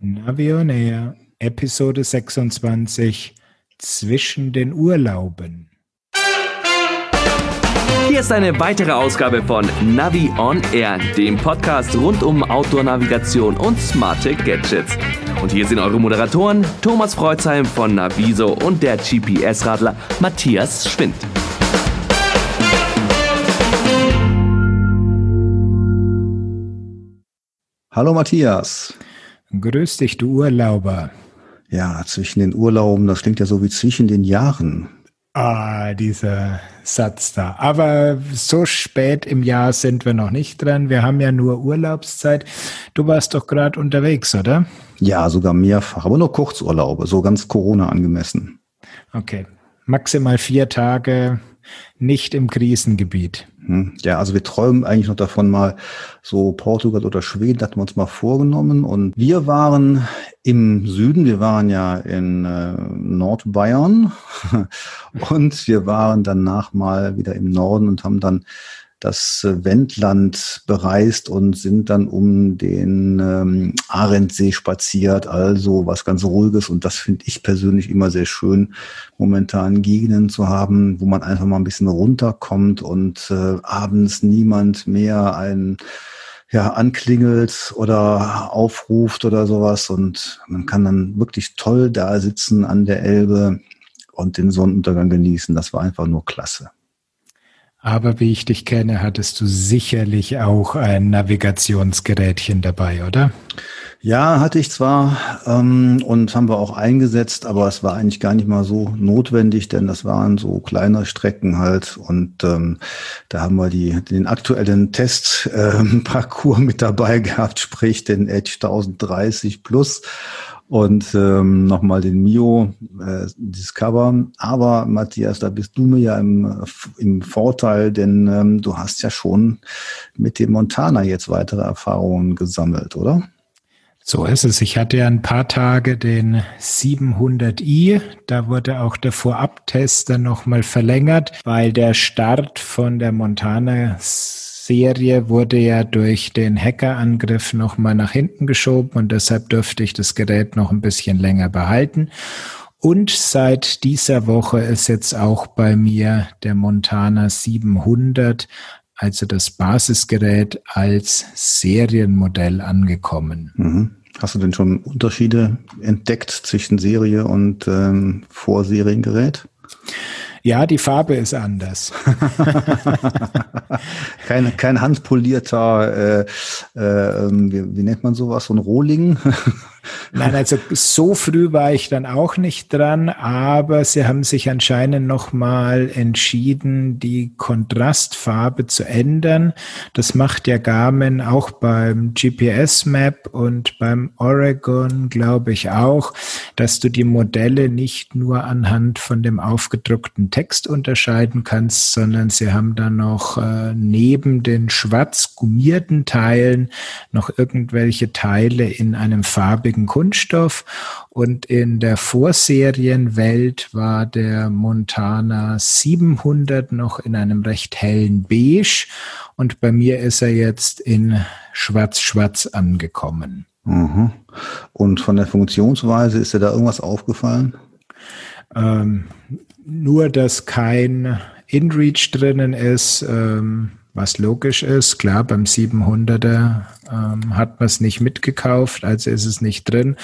Navionair, Episode 26 Zwischen den Urlauben. Hier ist eine weitere Ausgabe von Navi on Air, dem Podcast rund um Outdoor-Navigation und smarte Gadgets. Und hier sind eure Moderatoren Thomas Freuzheim von Naviso und der GPS-Radler Matthias Schwind. Hallo Matthias. Grüß dich, du Urlauber. Ja, zwischen den Urlauben, das klingt ja so wie zwischen den Jahren. Ah, dieser Satz da. Aber so spät im Jahr sind wir noch nicht dran. Wir haben ja nur Urlaubszeit. Du warst doch gerade unterwegs, oder? Ja, sogar mehrfach, aber nur Kurzurlaube, so ganz Corona angemessen. Okay. Maximal vier Tage nicht im Krisengebiet. Hm. Ja, also wir träumen eigentlich noch davon mal so Portugal oder Schweden hatten wir uns mal vorgenommen und wir waren im Süden, wir waren ja in äh, Nordbayern und wir waren danach mal wieder im Norden und haben dann das äh, Wendland bereist und sind dann um den ähm, Arendsee spaziert, also was ganz Ruhiges. Und das finde ich persönlich immer sehr schön, momentan Gegenden zu haben, wo man einfach mal ein bisschen runterkommt und äh, abends niemand mehr ein ja, anklingelt oder aufruft oder sowas. Und man kann dann wirklich toll da sitzen an der Elbe und den Sonnenuntergang genießen. Das war einfach nur klasse. Aber wie ich dich kenne, hattest du sicherlich auch ein Navigationsgerätchen dabei, oder? Ja, hatte ich zwar ähm, und haben wir auch eingesetzt, aber es war eigentlich gar nicht mal so notwendig, denn das waren so kleine Strecken halt und ähm, da haben wir die, den aktuellen Testparcours ähm, mit dabei gehabt, sprich den Edge 1030 Plus und ähm, nochmal den Mio äh, Discover. Aber Matthias, da bist du mir ja im, im Vorteil, denn ähm, du hast ja schon mit dem Montana jetzt weitere Erfahrungen gesammelt, oder? So ist es. Ich hatte ja ein paar Tage den 700i. Da wurde auch der Vorabtest dann nochmal verlängert, weil der Start von der Montana Serie wurde ja durch den Hackerangriff nochmal nach hinten geschoben und deshalb dürfte ich das Gerät noch ein bisschen länger behalten. Und seit dieser Woche ist jetzt auch bei mir der Montana 700, also das Basisgerät, als Serienmodell angekommen. Mhm. Hast du denn schon Unterschiede entdeckt zwischen Serie und ähm, Vorseriengerät? Ja, die Farbe ist anders. kein, kein handpolierter, äh, äh, ähm, wie, wie nennt man sowas, so ein Rohling? Nein, also so früh war ich dann auch nicht dran, aber sie haben sich anscheinend nochmal entschieden, die Kontrastfarbe zu ändern. Das macht ja Garmin auch beim GPS Map und beim Oregon, glaube ich auch, dass du die Modelle nicht nur anhand von dem aufgedruckten Text unterscheiden kannst, sondern sie haben dann noch äh, neben den schwarz gummierten Teilen noch irgendwelche Teile in einem farbigen hochwertigen Kunststoff. Und in der Vorserienwelt war der Montana 700 noch in einem recht hellen Beige. Und bei mir ist er jetzt in Schwarz-Schwarz angekommen. Mhm. Und von der Funktionsweise ist dir da irgendwas aufgefallen? Ähm, nur, dass kein InReach drinnen ist. Ähm, was logisch ist. Klar, beim 700er ähm, hat man es nicht mitgekauft, also ist es nicht drin.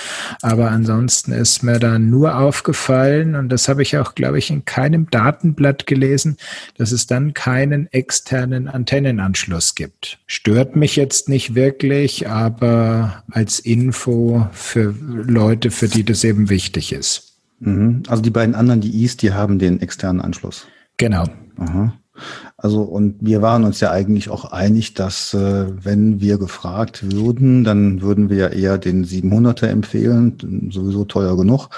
Aber ansonsten ist mir da nur aufgefallen, und das habe ich auch, glaube ich, in keinem Datenblatt gelesen, dass es dann keinen externen Antennenanschluss gibt. Stört mich jetzt nicht wirklich, aber als Info für Leute, für die das eben wichtig ist. Mhm. Also die beiden anderen, die East, die haben den externen Anschluss. Genau. Aha. Also und wir waren uns ja eigentlich auch einig, dass äh, wenn wir gefragt würden, dann würden wir ja eher den 700er empfehlen, sowieso teuer genug,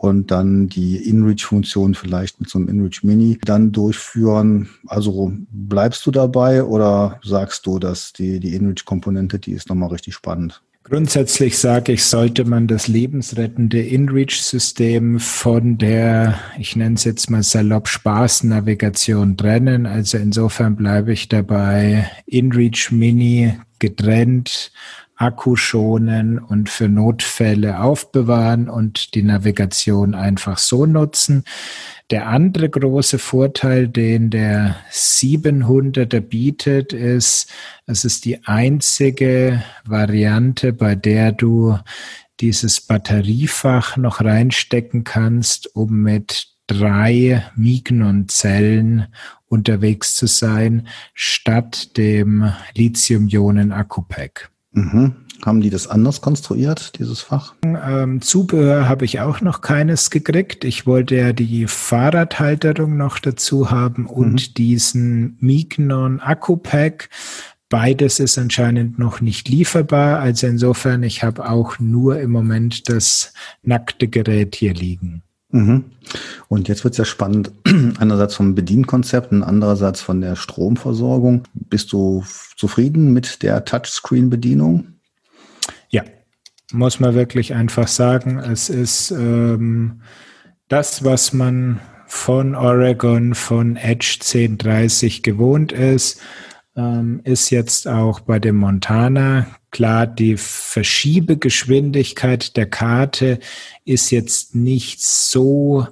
und dann die InReach-Funktion vielleicht mit so einem InReach Mini dann durchführen. Also bleibst du dabei oder sagst du, dass die, die InReach-Komponente, die ist nochmal richtig spannend? Grundsätzlich sage ich, sollte man das lebensrettende InReach-System von der, ich nenne es jetzt mal salopp Spaß-Navigation trennen. Also insofern bleibe ich dabei, InReach Mini getrennt Akku schonen und für Notfälle aufbewahren und die Navigation einfach so nutzen. Der andere große Vorteil, den der 700er bietet, ist, es ist die einzige Variante, bei der du dieses Batteriefach noch reinstecken kannst, um mit drei Mignon-Zellen unterwegs zu sein, statt dem Lithium-Ionen-Akku-Pack. Mhm. Haben die das anders konstruiert, dieses Fach? Ähm, Zubehör habe ich auch noch keines gekriegt. Ich wollte ja die Fahrradhalterung noch dazu haben und mhm. diesen Mignon Akku-Pack. Beides ist anscheinend noch nicht lieferbar. Also insofern, ich habe auch nur im Moment das nackte Gerät hier liegen. Mhm. Und jetzt wird es ja spannend, einerseits vom Bedienkonzept und andererseits von der Stromversorgung. Bist du zufrieden mit der Touchscreen-Bedienung? Ja, muss man wirklich einfach sagen. Es ist ähm, das, was man von Oregon, von Edge 1030 gewohnt ist ähm, ist jetzt auch bei dem Montana klar, die Verschiebegeschwindigkeit der Karte ist jetzt nicht so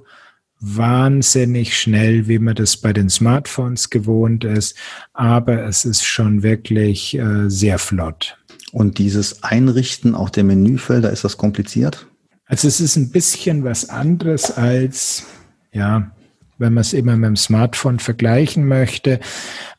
wahnsinnig schnell, wie man das bei den Smartphones gewohnt ist, aber es ist schon wirklich äh, sehr flott. Und dieses Einrichten auch der Menüfelder, ist das kompliziert? Also es ist ein bisschen was anderes als, ja, wenn man es immer mit dem Smartphone vergleichen möchte.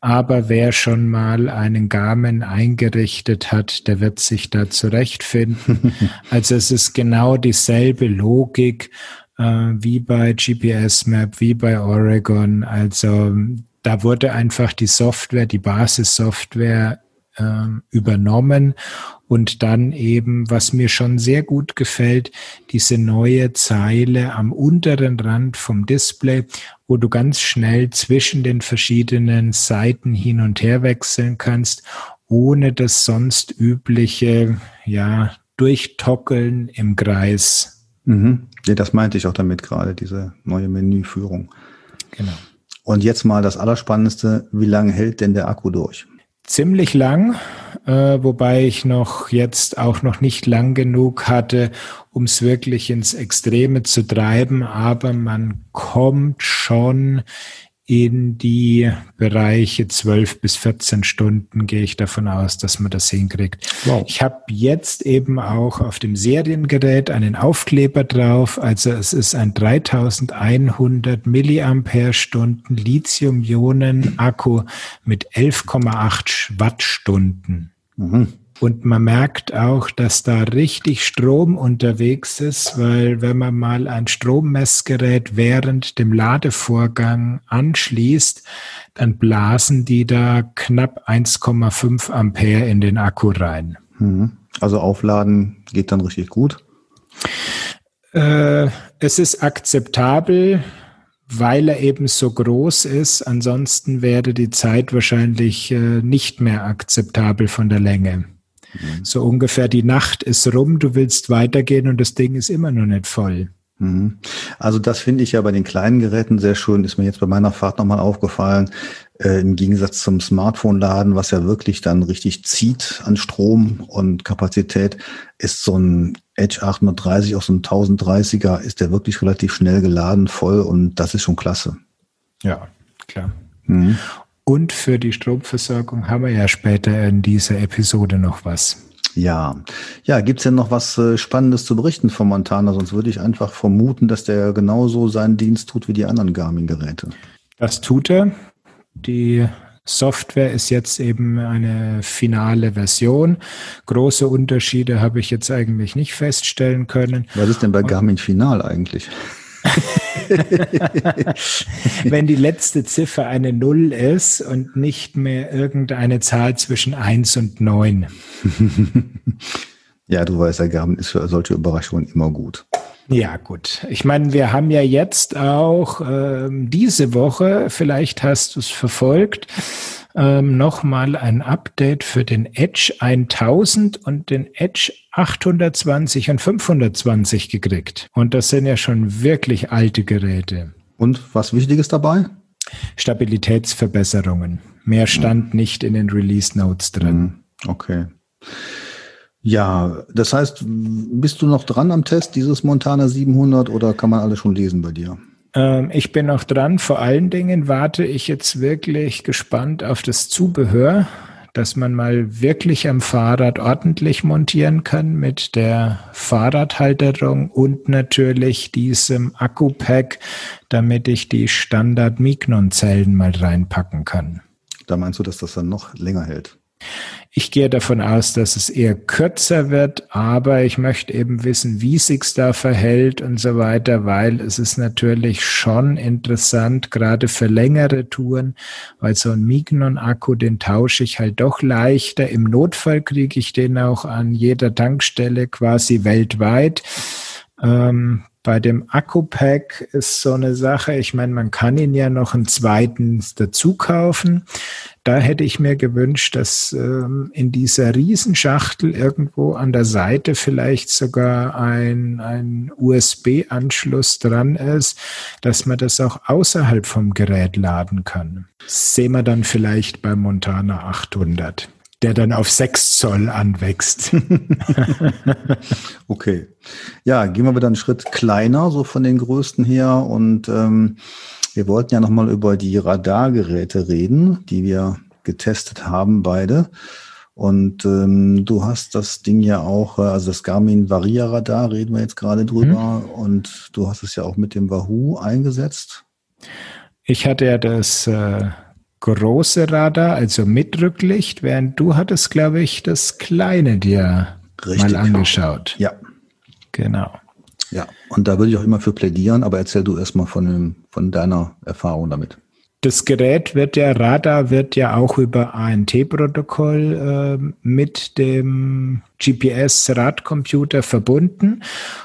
Aber wer schon mal einen Garmin eingerichtet hat, der wird sich da zurechtfinden. also es ist genau dieselbe Logik äh, wie bei GPS Map, wie bei Oregon. Also da wurde einfach die Software, die Basissoftware übernommen und dann eben, was mir schon sehr gut gefällt, diese neue Zeile am unteren Rand vom Display, wo du ganz schnell zwischen den verschiedenen Seiten hin und her wechseln kannst, ohne das sonst übliche, ja, Durchtockeln im Kreis. Mhm. Ja, das meinte ich auch damit gerade, diese neue Menüführung. Genau. Und jetzt mal das Allerspannendste, wie lange hält denn der Akku durch? Ziemlich lang, äh, wobei ich noch jetzt auch noch nicht lang genug hatte, um es wirklich ins Extreme zu treiben, aber man kommt schon in die Bereiche 12 bis 14 Stunden gehe ich davon aus, dass man das hinkriegt. Wow. Ich habe jetzt eben auch auf dem Seriengerät einen Aufkleber drauf. Also es ist ein 3100 Milliampere-Stunden Lithium-Ionen-Akku mit 11,8 Wattstunden. Mhm. Und man merkt auch, dass da richtig Strom unterwegs ist, weil wenn man mal ein Strommessgerät während dem Ladevorgang anschließt, dann blasen die da knapp 1,5 Ampere in den Akku rein. Mhm. Also aufladen geht dann richtig gut? Äh, es ist akzeptabel, weil er eben so groß ist. Ansonsten wäre die Zeit wahrscheinlich äh, nicht mehr akzeptabel von der Länge. Mhm. So ungefähr die Nacht ist rum, du willst weitergehen und das Ding ist immer noch nicht voll. Mhm. Also das finde ich ja bei den kleinen Geräten sehr schön, ist mir jetzt bei meiner Fahrt nochmal aufgefallen, äh, im Gegensatz zum Smartphone-Laden, was ja wirklich dann richtig zieht an Strom und Kapazität, ist so ein Edge 830, auch so ein 1030er, ist der wirklich relativ schnell geladen, voll und das ist schon klasse. Ja, klar. Mhm. Und für die Stromversorgung haben wir ja später in dieser Episode noch was. Ja, ja, gibt's denn noch was äh, Spannendes zu berichten von Montana? Sonst würde ich einfach vermuten, dass der genauso seinen Dienst tut wie die anderen Garmin-Geräte. Das tut er. Die Software ist jetzt eben eine finale Version. Große Unterschiede habe ich jetzt eigentlich nicht feststellen können. Was ist denn bei Garmin Final eigentlich? Wenn die letzte Ziffer eine Null ist und nicht mehr irgendeine Zahl zwischen eins und neun. ja, du weißt ja, Gaben ist für solche Überraschungen immer gut. Ja, gut. Ich meine, wir haben ja jetzt auch ähm, diese Woche, vielleicht hast du es verfolgt, ähm, nochmal ein Update für den Edge 1000 und den Edge 820 und 520 gekriegt. Und das sind ja schon wirklich alte Geräte. Und was Wichtiges dabei? Stabilitätsverbesserungen. Mehr stand nicht in den Release Notes drin. Mhm. Okay. Ja, das heißt, bist du noch dran am Test dieses Montana 700 oder kann man alles schon lesen bei dir? Ähm, ich bin noch dran. Vor allen Dingen warte ich jetzt wirklich gespannt auf das Zubehör, dass man mal wirklich am Fahrrad ordentlich montieren kann mit der Fahrradhalterung und natürlich diesem Akku-Pack, damit ich die Standard Mignon-Zellen mal reinpacken kann. Da meinst du, dass das dann noch länger hält? Ich gehe davon aus, dass es eher kürzer wird, aber ich möchte eben wissen, wie sich's da verhält und so weiter, weil es ist natürlich schon interessant, gerade für längere Touren, weil so ein Mignon-Akku, den tausche ich halt doch leichter. Im Notfall kriege ich den auch an jeder Tankstelle quasi weltweit. Ähm, bei dem Akku-Pack ist so eine Sache, ich meine, man kann ihn ja noch einen zweiten dazu kaufen. Da hätte ich mir gewünscht, dass ähm, in dieser Riesenschachtel irgendwo an der Seite vielleicht sogar ein, ein USB-Anschluss dran ist, dass man das auch außerhalb vom Gerät laden kann. Sehen wir dann vielleicht beim Montana 800 der dann auf 6 Zoll anwächst. okay. Ja, gehen wir wieder einen Schritt kleiner, so von den größten her. Und ähm, wir wollten ja nochmal über die Radargeräte reden, die wir getestet haben, beide. Und ähm, du hast das Ding ja auch, äh, also das Garmin Varia Radar, reden wir jetzt gerade drüber. Mhm. Und du hast es ja auch mit dem Wahoo eingesetzt. Ich hatte ja das äh, große Radar, also mit Rücklicht, während du hattest, glaube ich, das kleine dir Richtig. mal angeschaut. Ja. Genau. Ja, und da würde ich auch immer für plädieren, aber erzähl du erstmal von, von deiner Erfahrung damit. Das Gerät wird ja, Radar wird ja auch über ANT-Protokoll äh, mit dem GPS-Radcomputer verbunden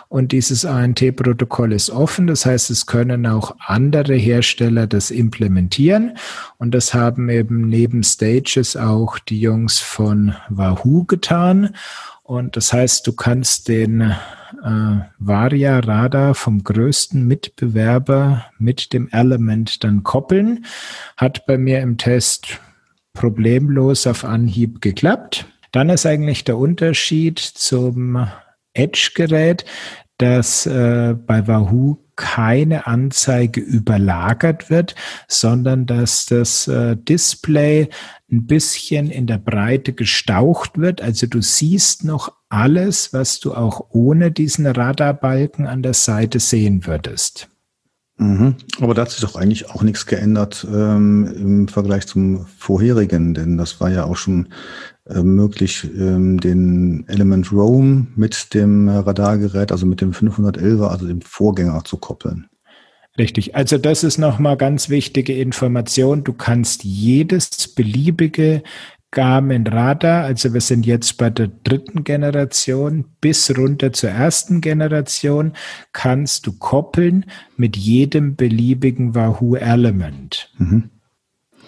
und dieses ANT-Protokoll ist offen. Das heißt, es können auch andere Hersteller das implementieren und das haben eben neben Stages auch die Jungs von Wahoo getan. Und das heißt, du kannst den äh, Varia Radar vom größten Mitbewerber mit dem Element dann koppeln. Hat bei mir im Test problemlos auf Anhieb geklappt. Dann ist eigentlich der Unterschied zum Edge-Gerät, dass äh, bei Wahoo keine Anzeige überlagert wird, sondern dass das äh, Display ein bisschen in der Breite gestaucht wird. Also du siehst noch alles, was du auch ohne diesen Radarbalken an der Seite sehen würdest. Mhm. Aber da hat sich doch eigentlich auch nichts geändert ähm, im Vergleich zum vorherigen, denn das war ja auch schon äh, möglich, ähm, den Element Roam mit dem Radargerät, also mit dem 511er, also dem Vorgänger zu koppeln. Richtig. Also das ist nochmal ganz wichtige Information. Du kannst jedes beliebige Garmin Radar, also wir sind jetzt bei der dritten Generation bis runter zur ersten Generation, kannst du koppeln mit jedem beliebigen Wahoo Element. Mhm.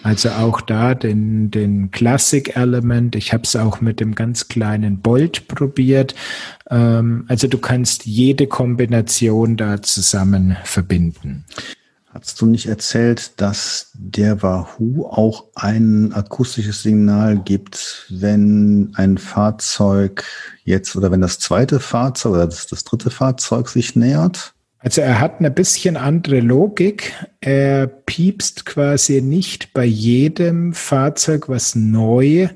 Also auch da den, den Classic Element. Ich habe es auch mit dem ganz kleinen Bolt probiert. Ähm, also du kannst jede Kombination da zusammen verbinden. Hast du nicht erzählt, dass der Wahoo auch ein akustisches Signal gibt, wenn ein Fahrzeug jetzt oder wenn das zweite Fahrzeug oder das, das dritte Fahrzeug sich nähert? Also er hat eine bisschen andere Logik. Er piepst quasi nicht bei jedem Fahrzeug, was neu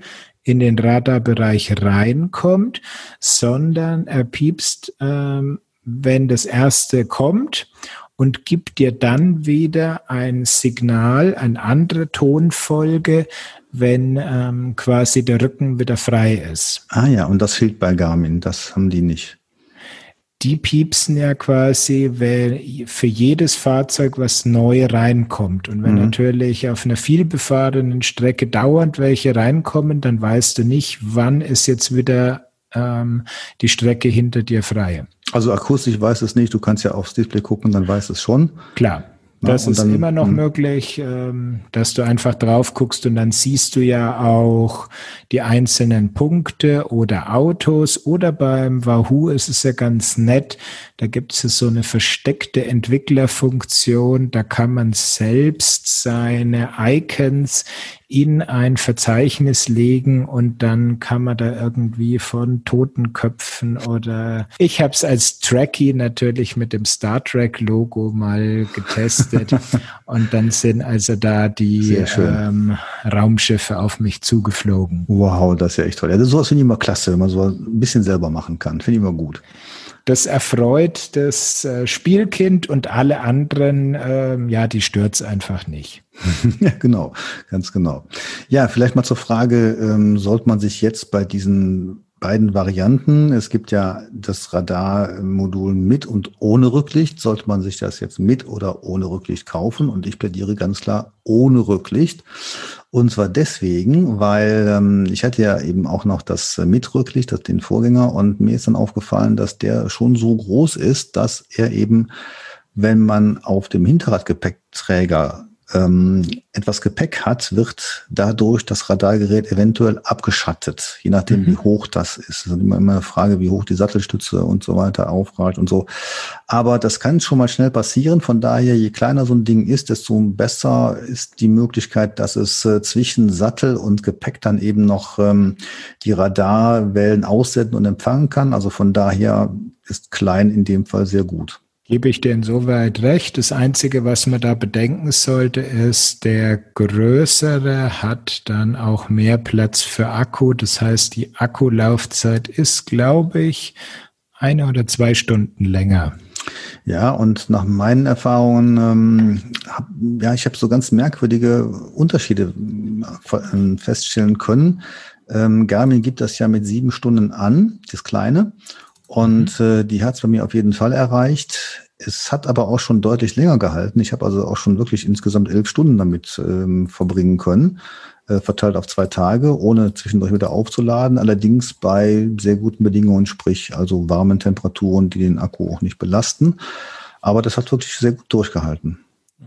in den Radarbereich reinkommt, sondern er piepst, ähm, wenn das erste kommt und gibt dir dann wieder ein Signal, eine andere Tonfolge, wenn ähm, quasi der Rücken wieder frei ist. Ah ja, und das fehlt bei Garmin, das haben die nicht die piepsen ja quasi für jedes Fahrzeug, was neu reinkommt. Und wenn mhm. natürlich auf einer vielbefahrenen Strecke dauernd welche reinkommen, dann weißt du nicht, wann ist jetzt wieder ähm, die Strecke hinter dir frei. Also akustisch weiß es nicht, du kannst ja aufs Display gucken, dann weiß es schon. Klar. Das ja, ist dann, immer noch hm. möglich, ähm, dass du einfach drauf guckst und dann siehst du ja auch die einzelnen Punkte oder Autos oder beim Wahoo ist es ja ganz nett. Da gibt es so eine versteckte Entwicklerfunktion. Da kann man selbst seine Icons in ein Verzeichnis legen und dann kann man da irgendwie von Totenköpfen oder ich habe es als Trekkie natürlich mit dem Star Trek Logo mal getestet und dann sind also da die ähm, Raumschiffe auf mich zugeflogen. Wow, das ist ja echt toll. Ja, das sowas finde ich immer klasse, wenn man so ein bisschen selber machen kann. Finde ich immer gut. Das erfreut das äh, Spielkind und alle anderen, äh, ja, die stört's einfach nicht. ja, genau, ganz genau. Ja, vielleicht mal zur Frage, ähm, sollte man sich jetzt bei diesen beiden Varianten. Es gibt ja das Radarmodul mit und ohne Rücklicht. Sollte man sich das jetzt mit oder ohne Rücklicht kaufen? Und ich plädiere ganz klar ohne Rücklicht. Und zwar deswegen, weil ähm, ich hatte ja eben auch noch das äh, mit Rücklicht, das den Vorgänger, und mir ist dann aufgefallen, dass der schon so groß ist, dass er eben, wenn man auf dem Hinterradgepäckträger ähm, etwas Gepäck hat, wird dadurch das Radargerät eventuell abgeschattet, je nachdem, mhm. wie hoch das ist. Das ist immer, immer eine Frage, wie hoch die Sattelstütze und so weiter aufragt und so. Aber das kann schon mal schnell passieren. Von daher, je kleiner so ein Ding ist, desto besser ist die Möglichkeit, dass es äh, zwischen Sattel und Gepäck dann eben noch ähm, die Radarwellen aussenden und empfangen kann. Also von daher ist klein in dem Fall sehr gut. Gebe ich dir insoweit recht. Das Einzige, was man da bedenken sollte, ist, der größere hat dann auch mehr Platz für Akku. Das heißt, die Akkulaufzeit ist, glaube ich, eine oder zwei Stunden länger. Ja, und nach meinen Erfahrungen, ähm, hab, ja, ich habe so ganz merkwürdige Unterschiede äh, feststellen können. Ähm, Garmin gibt das ja mit sieben Stunden an, das kleine. Und mhm. äh, die hat es bei mir auf jeden Fall erreicht. Es hat aber auch schon deutlich länger gehalten. Ich habe also auch schon wirklich insgesamt elf Stunden damit ähm, verbringen können, äh, verteilt auf zwei Tage, ohne zwischendurch wieder aufzuladen. Allerdings bei sehr guten Bedingungen, sprich also warmen Temperaturen, die den Akku auch nicht belasten. Aber das hat wirklich sehr gut durchgehalten.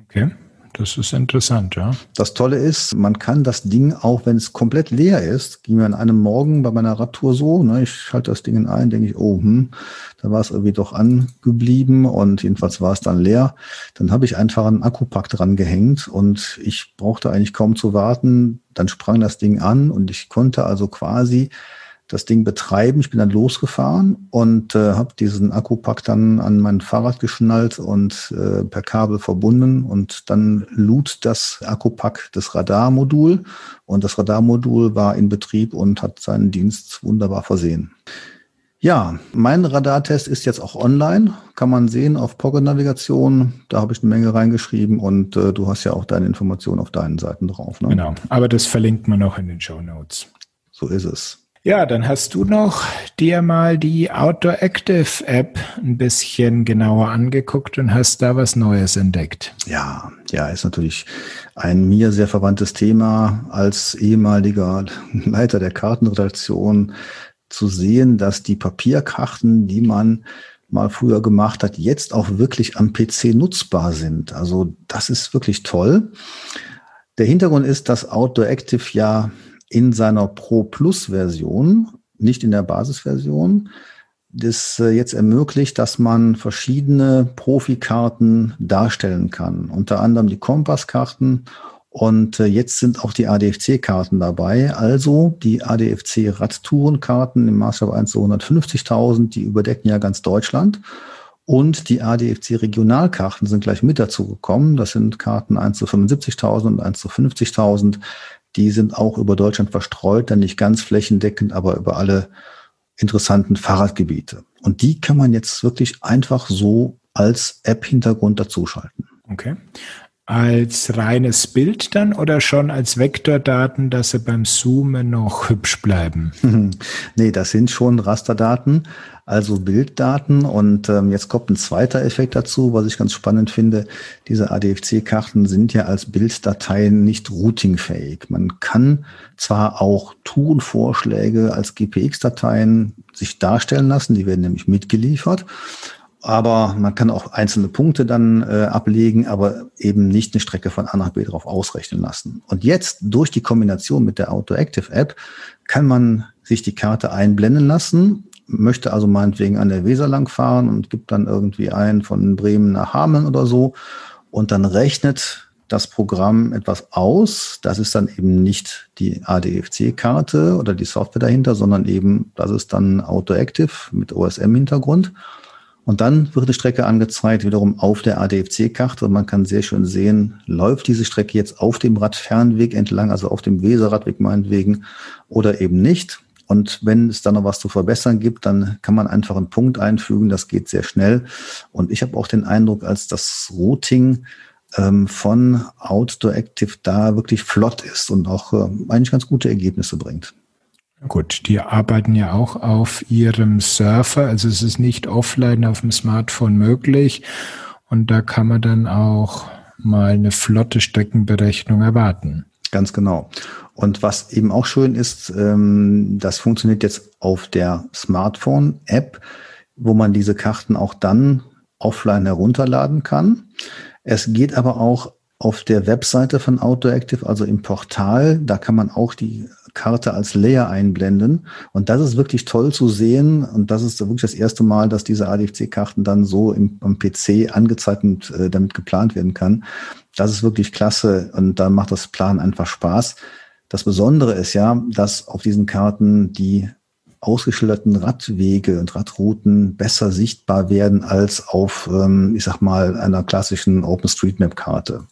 Okay. Das ist interessant, ja. Das Tolle ist, man kann das Ding, auch wenn es komplett leer ist, ging mir an einem Morgen bei meiner Radtour so, ne, ich schalte das Ding ein, denke ich, oh, hm, da war es irgendwie doch angeblieben und jedenfalls war es dann leer. Dann habe ich einfach einen Akkupack dran gehängt und ich brauchte eigentlich kaum zu warten. Dann sprang das Ding an und ich konnte also quasi das Ding betreiben. Ich bin dann losgefahren und äh, habe diesen Akkupack dann an mein Fahrrad geschnallt und äh, per Kabel verbunden und dann lud das Akkupack das Radarmodul und das Radarmodul war in Betrieb und hat seinen Dienst wunderbar versehen. Ja, mein Radartest ist jetzt auch online, kann man sehen auf Pocket Navigation. Da habe ich eine Menge reingeschrieben und äh, du hast ja auch deine Informationen auf deinen Seiten drauf. Ne? Genau, aber das verlinkt man noch in den Show Notes. So ist es. Ja, dann hast du noch dir mal die Outdoor Active App ein bisschen genauer angeguckt und hast da was Neues entdeckt. Ja, ja, ist natürlich ein mir sehr verwandtes Thema als ehemaliger Leiter der Kartenredaktion zu sehen, dass die Papierkarten, die man mal früher gemacht hat, jetzt auch wirklich am PC nutzbar sind. Also das ist wirklich toll. Der Hintergrund ist, dass Outdoor Active ja in seiner Pro Plus Version, nicht in der Basisversion, das äh, jetzt ermöglicht, dass man verschiedene Profikarten darstellen kann. Unter anderem die Kompasskarten und äh, jetzt sind auch die ADFC-Karten dabei. Also die ADFC-Radtourenkarten im Maßstab 1 zu 150.000, die überdecken ja ganz Deutschland. Und die ADFC-Regionalkarten sind gleich mit dazu gekommen. Das sind Karten 1 zu 75.000 und 1 zu 50.000. Die sind auch über Deutschland verstreut, dann nicht ganz flächendeckend, aber über alle interessanten Fahrradgebiete. Und die kann man jetzt wirklich einfach so als App-Hintergrund dazuschalten. Okay. Als reines Bild dann oder schon als Vektordaten, dass sie beim Zoomen noch hübsch bleiben? nee, das sind schon Rasterdaten, also Bilddaten. Und ähm, jetzt kommt ein zweiter Effekt dazu, was ich ganz spannend finde. Diese ADFC-Karten sind ja als Bilddateien nicht routingfähig. Man kann zwar auch Tourenvorschläge als GPX-Dateien sich darstellen lassen, die werden nämlich mitgeliefert. Aber man kann auch einzelne Punkte dann äh, ablegen, aber eben nicht eine Strecke von A nach B drauf ausrechnen lassen. Und jetzt durch die Kombination mit der Auto Active App kann man sich die Karte einblenden lassen möchte also meinetwegen an der Weser lang fahren und gibt dann irgendwie ein von Bremen nach Hameln oder so und dann rechnet das Programm etwas aus. Das ist dann eben nicht die ADFC-Karte oder die Software dahinter, sondern eben, das ist dann Autoactive mit OSM-Hintergrund. Und dann wird die Strecke angezeigt, wiederum auf der ADFC-Karte. Und man kann sehr schön sehen, läuft diese Strecke jetzt auf dem Radfernweg entlang, also auf dem Weserradweg meinetwegen, oder eben nicht. Und wenn es da noch was zu verbessern gibt, dann kann man einfach einen Punkt einfügen. Das geht sehr schnell. Und ich habe auch den Eindruck, als das Routing ähm, von Outdoor Active da wirklich flott ist und auch äh, eigentlich ganz gute Ergebnisse bringt. Gut, die arbeiten ja auch auf ihrem Surfer, also es ist nicht offline auf dem Smartphone möglich und da kann man dann auch mal eine flotte Streckenberechnung erwarten. Ganz genau. Und was eben auch schön ist, ähm, das funktioniert jetzt auf der Smartphone-App, wo man diese Karten auch dann offline herunterladen kann. Es geht aber auch auf der Webseite von Autoactive, also im Portal, da kann man auch die Karte als Layer einblenden. Und das ist wirklich toll zu sehen. Und das ist wirklich das erste Mal, dass diese ADFC-Karten dann so im, am PC angezeigt und äh, damit geplant werden kann. Das ist wirklich klasse und da macht das Plan einfach Spaß. Das Besondere ist ja, dass auf diesen Karten die ausgeschilderten Radwege und Radrouten besser sichtbar werden als auf, ähm, ich sag mal, einer klassischen OpenStreetMap-Karte.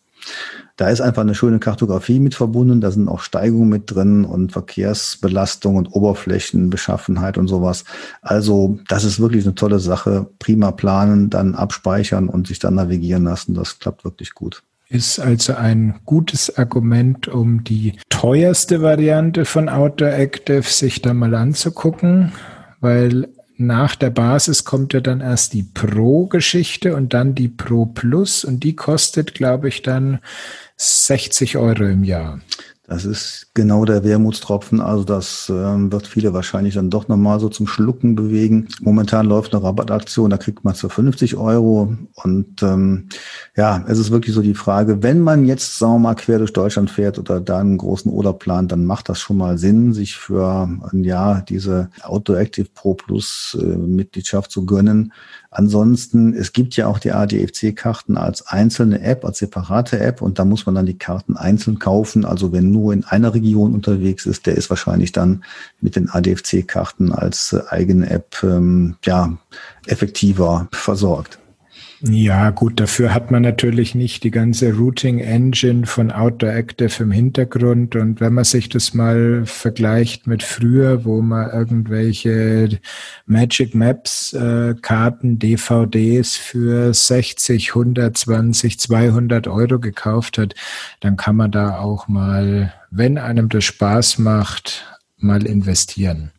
Da ist einfach eine schöne Kartografie mit verbunden, da sind auch Steigungen mit drin und Verkehrsbelastung und Oberflächenbeschaffenheit und sowas. Also das ist wirklich eine tolle Sache. Prima planen, dann abspeichern und sich dann navigieren lassen. Das klappt wirklich gut ist also ein gutes Argument, um die teuerste Variante von Outdoor Active sich da mal anzugucken, weil nach der Basis kommt ja dann erst die Pro-Geschichte und dann die Pro Plus und die kostet, glaube ich, dann 60 Euro im Jahr. Das ist genau der Wermutstropfen. Also das ähm, wird viele wahrscheinlich dann doch nochmal so zum Schlucken bewegen. Momentan läuft eine Rabattaktion, da kriegt man zu 50 Euro. Und ähm, ja, es ist wirklich so die Frage, wenn man jetzt, sagen wir mal, quer durch Deutschland fährt oder da einen großen Urlaub plant, dann macht das schon mal Sinn, sich für ein Jahr diese Auto Active Pro Plus äh, Mitgliedschaft zu gönnen. Ansonsten, es gibt ja auch die ADFC-Karten als einzelne App, als separate App und da muss man dann die Karten einzeln kaufen. Also wenn nur in einer Region unterwegs ist, der ist wahrscheinlich dann mit den ADFC-Karten als äh, eigene App ähm, ja, effektiver versorgt. Ja, gut, dafür hat man natürlich nicht die ganze Routing Engine von Outdoor Active im Hintergrund. Und wenn man sich das mal vergleicht mit früher, wo man irgendwelche Magic Maps äh, Karten, DVDs für 60, 120, 200 Euro gekauft hat, dann kann man da auch mal, wenn einem das Spaß macht, mal investieren.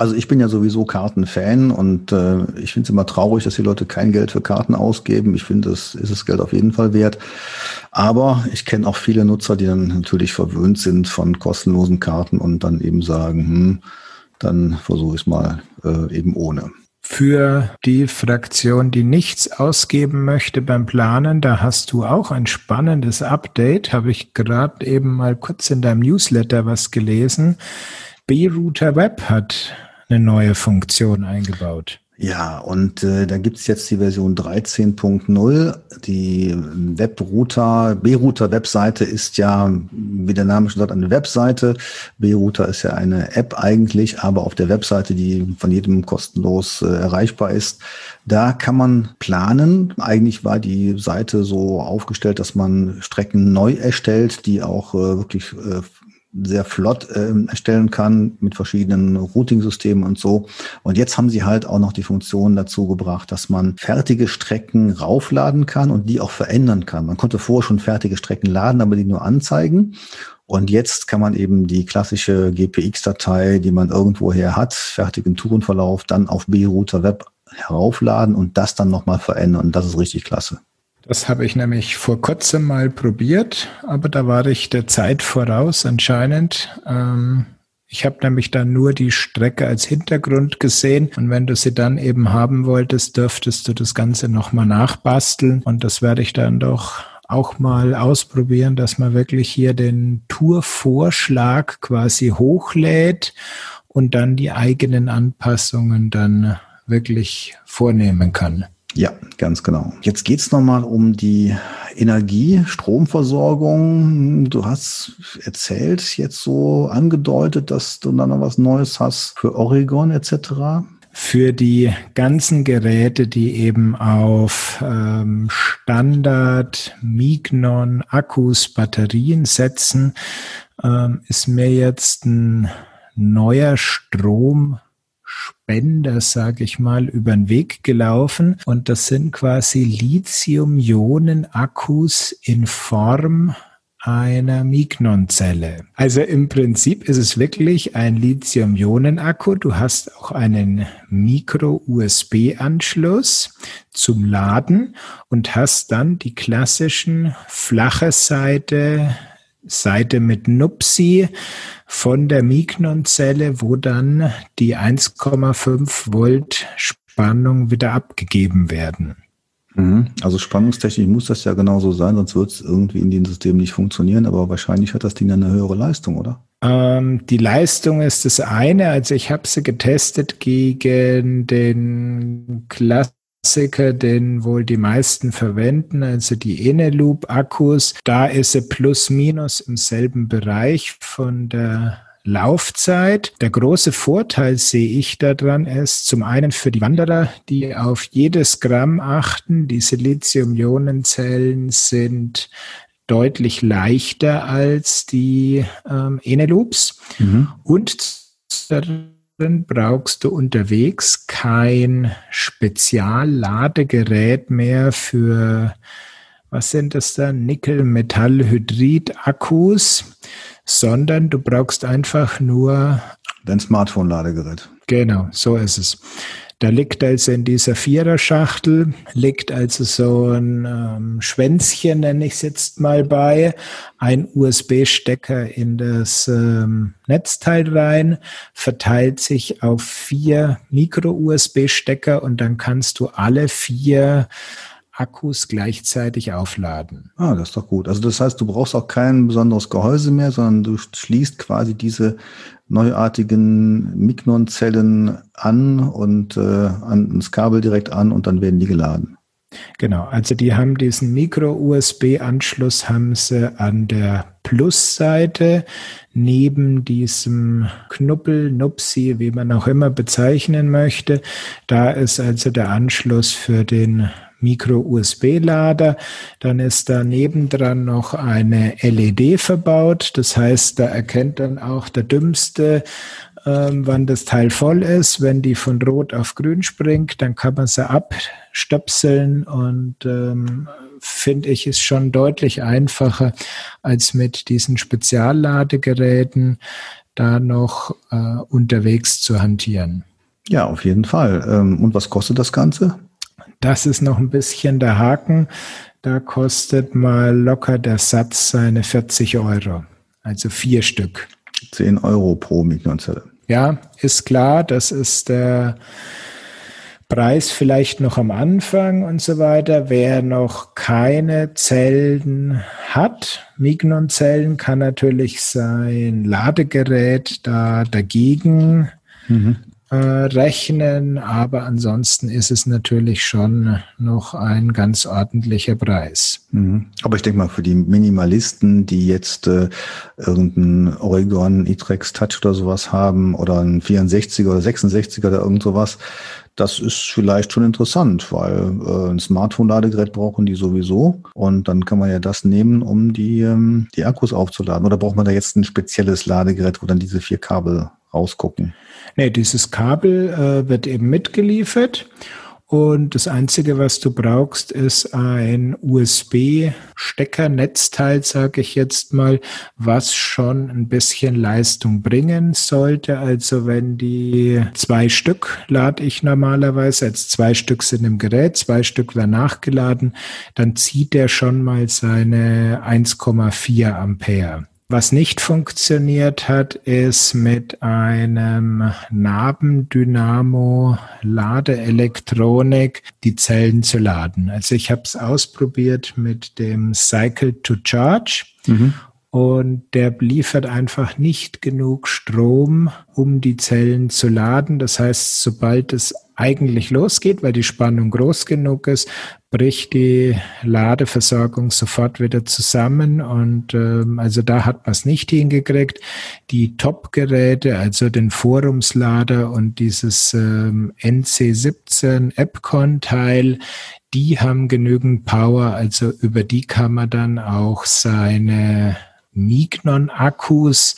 Also ich bin ja sowieso Kartenfan und äh, ich finde es immer traurig, dass die Leute kein Geld für Karten ausgeben. Ich finde, das ist das Geld auf jeden Fall wert. Aber ich kenne auch viele Nutzer, die dann natürlich verwöhnt sind von kostenlosen Karten und dann eben sagen, hm, dann versuche ich es mal äh, eben ohne. Für die Fraktion, die nichts ausgeben möchte beim Planen, da hast du auch ein spannendes Update. Habe ich gerade eben mal kurz in deinem Newsletter was gelesen. B-Router Web hat eine neue Funktion eingebaut. Ja, und äh, da gibt's jetzt die Version 13.0. Die Webrouter, B-Router-Webseite ist ja, wie der Name schon sagt, eine Webseite. B-Router ist ja eine App eigentlich, aber auf der Webseite, die von jedem kostenlos äh, erreichbar ist, da kann man planen. Eigentlich war die Seite so aufgestellt, dass man Strecken neu erstellt, die auch äh, wirklich äh, sehr flott äh, erstellen kann mit verschiedenen Routing-Systemen und so. Und jetzt haben sie halt auch noch die Funktion dazu gebracht, dass man fertige Strecken raufladen kann und die auch verändern kann. Man konnte vorher schon fertige Strecken laden, aber die nur anzeigen. Und jetzt kann man eben die klassische GPX-Datei, die man irgendwoher hat, fertigen Tourenverlauf, dann auf B-Router Web heraufladen und das dann nochmal verändern. Und das ist richtig klasse. Das habe ich nämlich vor kurzem mal probiert, aber da war ich der Zeit voraus anscheinend. Ähm, ich habe nämlich dann nur die Strecke als Hintergrund gesehen und wenn du sie dann eben haben wolltest, dürftest du das Ganze nochmal nachbasteln und das werde ich dann doch auch mal ausprobieren, dass man wirklich hier den Tourvorschlag quasi hochlädt und dann die eigenen Anpassungen dann wirklich vornehmen kann. Ja, ganz genau. Jetzt geht's nochmal um die Energie, Stromversorgung. Du hast erzählt, jetzt so angedeutet, dass du dann noch was Neues hast für Oregon etc für die ganzen Geräte, die eben auf ähm, Standard Mignon Akkus, Batterien setzen, ähm, ist mir jetzt ein neuer Stromspender, sage ich mal, über den Weg gelaufen. Und das sind quasi Lithium-Ionen-Akkus in Form einer Mignon-Zelle. Also im Prinzip ist es wirklich ein Lithium-Ionen-Akku. Du hast auch einen Micro-USB-Anschluss zum Laden und hast dann die klassischen flache Seite, Seite mit Nupsi von der Mignon-Zelle, wo dann die 1,5 Volt Spannung wieder abgegeben werden. Mhm. Also spannungstechnisch muss das ja genauso sein, sonst wird es irgendwie in dem System nicht funktionieren, aber wahrscheinlich hat das Ding eine höhere Leistung, oder? Ähm, die Leistung ist das eine. Also ich habe sie getestet gegen den Klassiker, den wohl die meisten verwenden, also die Eneloop-Akkus. Da ist sie plus minus im selben Bereich von der Laufzeit. Der große Vorteil sehe ich daran ist zum einen für die Wanderer, die auf jedes Gramm achten. Die Silizium-Ionen-Zellen sind deutlich leichter als die ähm, Eneloops. Mhm. Und brauchst du unterwegs kein Spezialladegerät mehr für, was sind das da, Nickel-Metall-Hydrid-Akkus, sondern du brauchst einfach nur dein Smartphone-Ladegerät. Genau, so ist es. Da liegt also in dieser Viererschachtel, liegt also so ein ähm, Schwänzchen, nenne ich es jetzt mal bei, ein USB-Stecker in das ähm, Netzteil rein, verteilt sich auf vier Micro-USB-Stecker und dann kannst du alle vier Akkus gleichzeitig aufladen. Ah, das ist doch gut. Also das heißt, du brauchst auch kein besonderes Gehäuse mehr, sondern du schließt quasi diese neuartigen Mignon-Zellen an und äh, an das Kabel direkt an und dann werden die geladen. Genau, also die haben diesen Micro-USB-Anschluss haben sie an der Plusseite neben diesem Knuppel, Nupsi, wie man auch immer bezeichnen möchte. Da ist also der Anschluss für den Micro-USB-Lader. Dann ist da nebendran noch eine LED verbaut. Das heißt, da erkennt dann auch der Dümmste, ähm, wann das Teil voll ist. Wenn die von rot auf grün springt, dann kann man sie abstöpseln und ähm, finde ich, ist schon deutlich einfacher als mit diesen Spezialladegeräten da noch äh, unterwegs zu hantieren. Ja, auf jeden Fall. Ähm, und was kostet das Ganze? Das ist noch ein bisschen der Haken. Da kostet mal locker der Satz seine 40 Euro. Also vier Stück. 10 Euro pro Mikrozelle. Ja, ist klar. Das ist der Preis vielleicht noch am Anfang und so weiter. Wer noch keine Zellen hat, Mignon-Zellen, kann natürlich sein Ladegerät da dagegen mhm äh, rechnen, aber ansonsten ist es natürlich schon noch ein ganz ordentlicher Preis. Mhm. Aber ich denke mal, für die Minimalisten, die jetzt äh, irgendein Oregon E-Trex Touch oder sowas haben oder ein 64er oder 66er oder irgend sowas, das ist vielleicht schon interessant, weil äh, ein Smartphone-Ladegerät brauchen die sowieso und dann kann man ja das nehmen, um die, ähm, die Akkus aufzuladen. Oder braucht man da jetzt ein spezielles Ladegerät, wo dann diese vier Kabel rausgucken? Nee, dieses Kabel äh, wird eben mitgeliefert. Und das Einzige, was du brauchst, ist ein USB-Stecker-Netzteil, sage ich jetzt mal, was schon ein bisschen Leistung bringen sollte. Also wenn die zwei Stück lade ich normalerweise, jetzt zwei Stück sind im Gerät, zwei Stück werden nachgeladen, dann zieht der schon mal seine 1,4 Ampere. Was nicht funktioniert hat, ist mit einem Nabendynamo Ladeelektronik die Zellen zu laden. Also ich habe es ausprobiert mit dem Cycle to Charge. Mhm. Und der liefert einfach nicht genug Strom, um die Zellen zu laden. Das heißt, sobald es eigentlich losgeht, weil die Spannung groß genug ist, bricht die Ladeversorgung sofort wieder zusammen und ähm, also da hat man es nicht hingekriegt. Die Top-Geräte, also den Forumslader und dieses ähm, NC17 Epcon-Teil, die haben genügend Power, also über die kann man dann auch seine Mignon-Akkus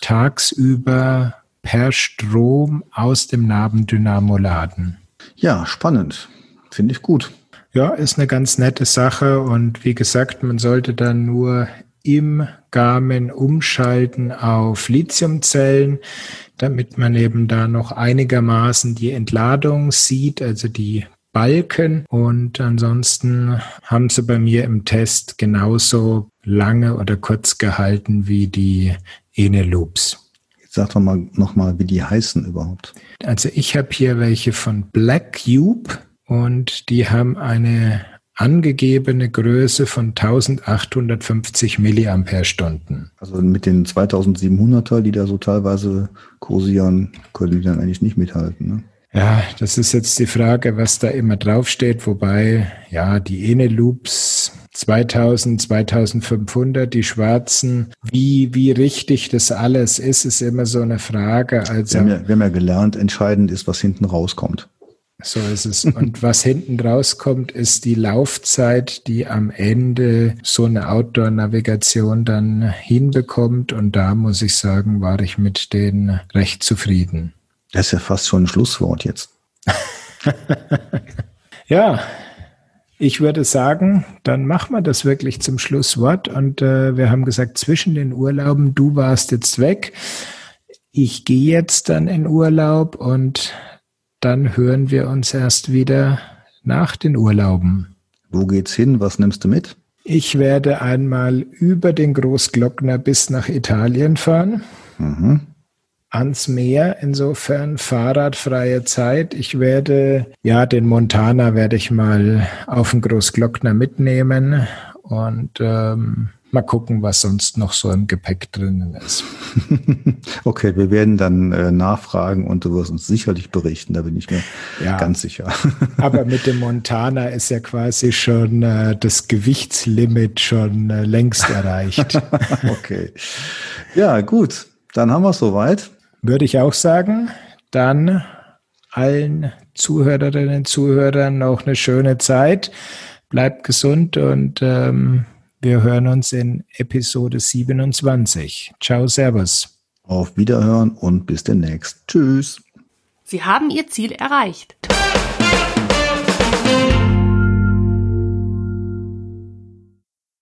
tagsüber per Strom aus dem Nabendynamo laden. Ja, spannend. Finde ich gut. Ja, ist eine ganz nette Sache und wie gesagt, man sollte dann nur im Garmin umschalten auf Lithiumzellen, damit man eben da noch einigermaßen die Entladung sieht, also die Balken. Und ansonsten haben sie bei mir im Test genauso lange oder kurz gehalten wie die Eneloops. Sag doch mal nochmal, wie die heißen überhaupt. Also ich habe hier welche von Black Cube und die haben eine angegebene Größe von 1850 Milliampere-Stunden. Also mit den 2700er, die da so teilweise kursieren, können die dann eigentlich nicht mithalten. Ne? Ja, das ist jetzt die Frage, was da immer draufsteht, wobei, ja, die Ene-Loops 2000, 2500, die schwarzen, wie, wie richtig das alles ist, ist immer so eine Frage. Also, wir, haben ja, wir haben ja gelernt, entscheidend ist, was hinten rauskommt. So ist es. Und was hinten rauskommt, ist die Laufzeit, die am Ende so eine Outdoor-Navigation dann hinbekommt. Und da muss ich sagen, war ich mit denen recht zufrieden. Das ist ja fast schon ein Schlusswort jetzt. ja, ich würde sagen, dann machen wir das wirklich zum Schlusswort. Und äh, wir haben gesagt, zwischen den Urlauben, du warst jetzt weg. Ich gehe jetzt dann in Urlaub und dann hören wir uns erst wieder nach den Urlauben. Wo geht's hin? Was nimmst du mit? Ich werde einmal über den Großglockner bis nach Italien fahren. Mhm ans Meer. Insofern fahrradfreie Zeit. Ich werde, ja, den Montana werde ich mal auf den Großglockner mitnehmen und ähm, mal gucken, was sonst noch so im Gepäck drinnen ist. okay, wir werden dann äh, nachfragen und du wirst uns sicherlich berichten, da bin ich mir ja, ganz sicher. aber mit dem Montana ist ja quasi schon äh, das Gewichtslimit schon äh, längst erreicht. okay. Ja, gut. Dann haben wir es soweit. Würde ich auch sagen. Dann allen Zuhörerinnen und Zuhörern noch eine schöne Zeit. Bleibt gesund und ähm, wir hören uns in Episode 27. Ciao, Servus. Auf Wiederhören und bis demnächst. Tschüss. Sie haben Ihr Ziel erreicht.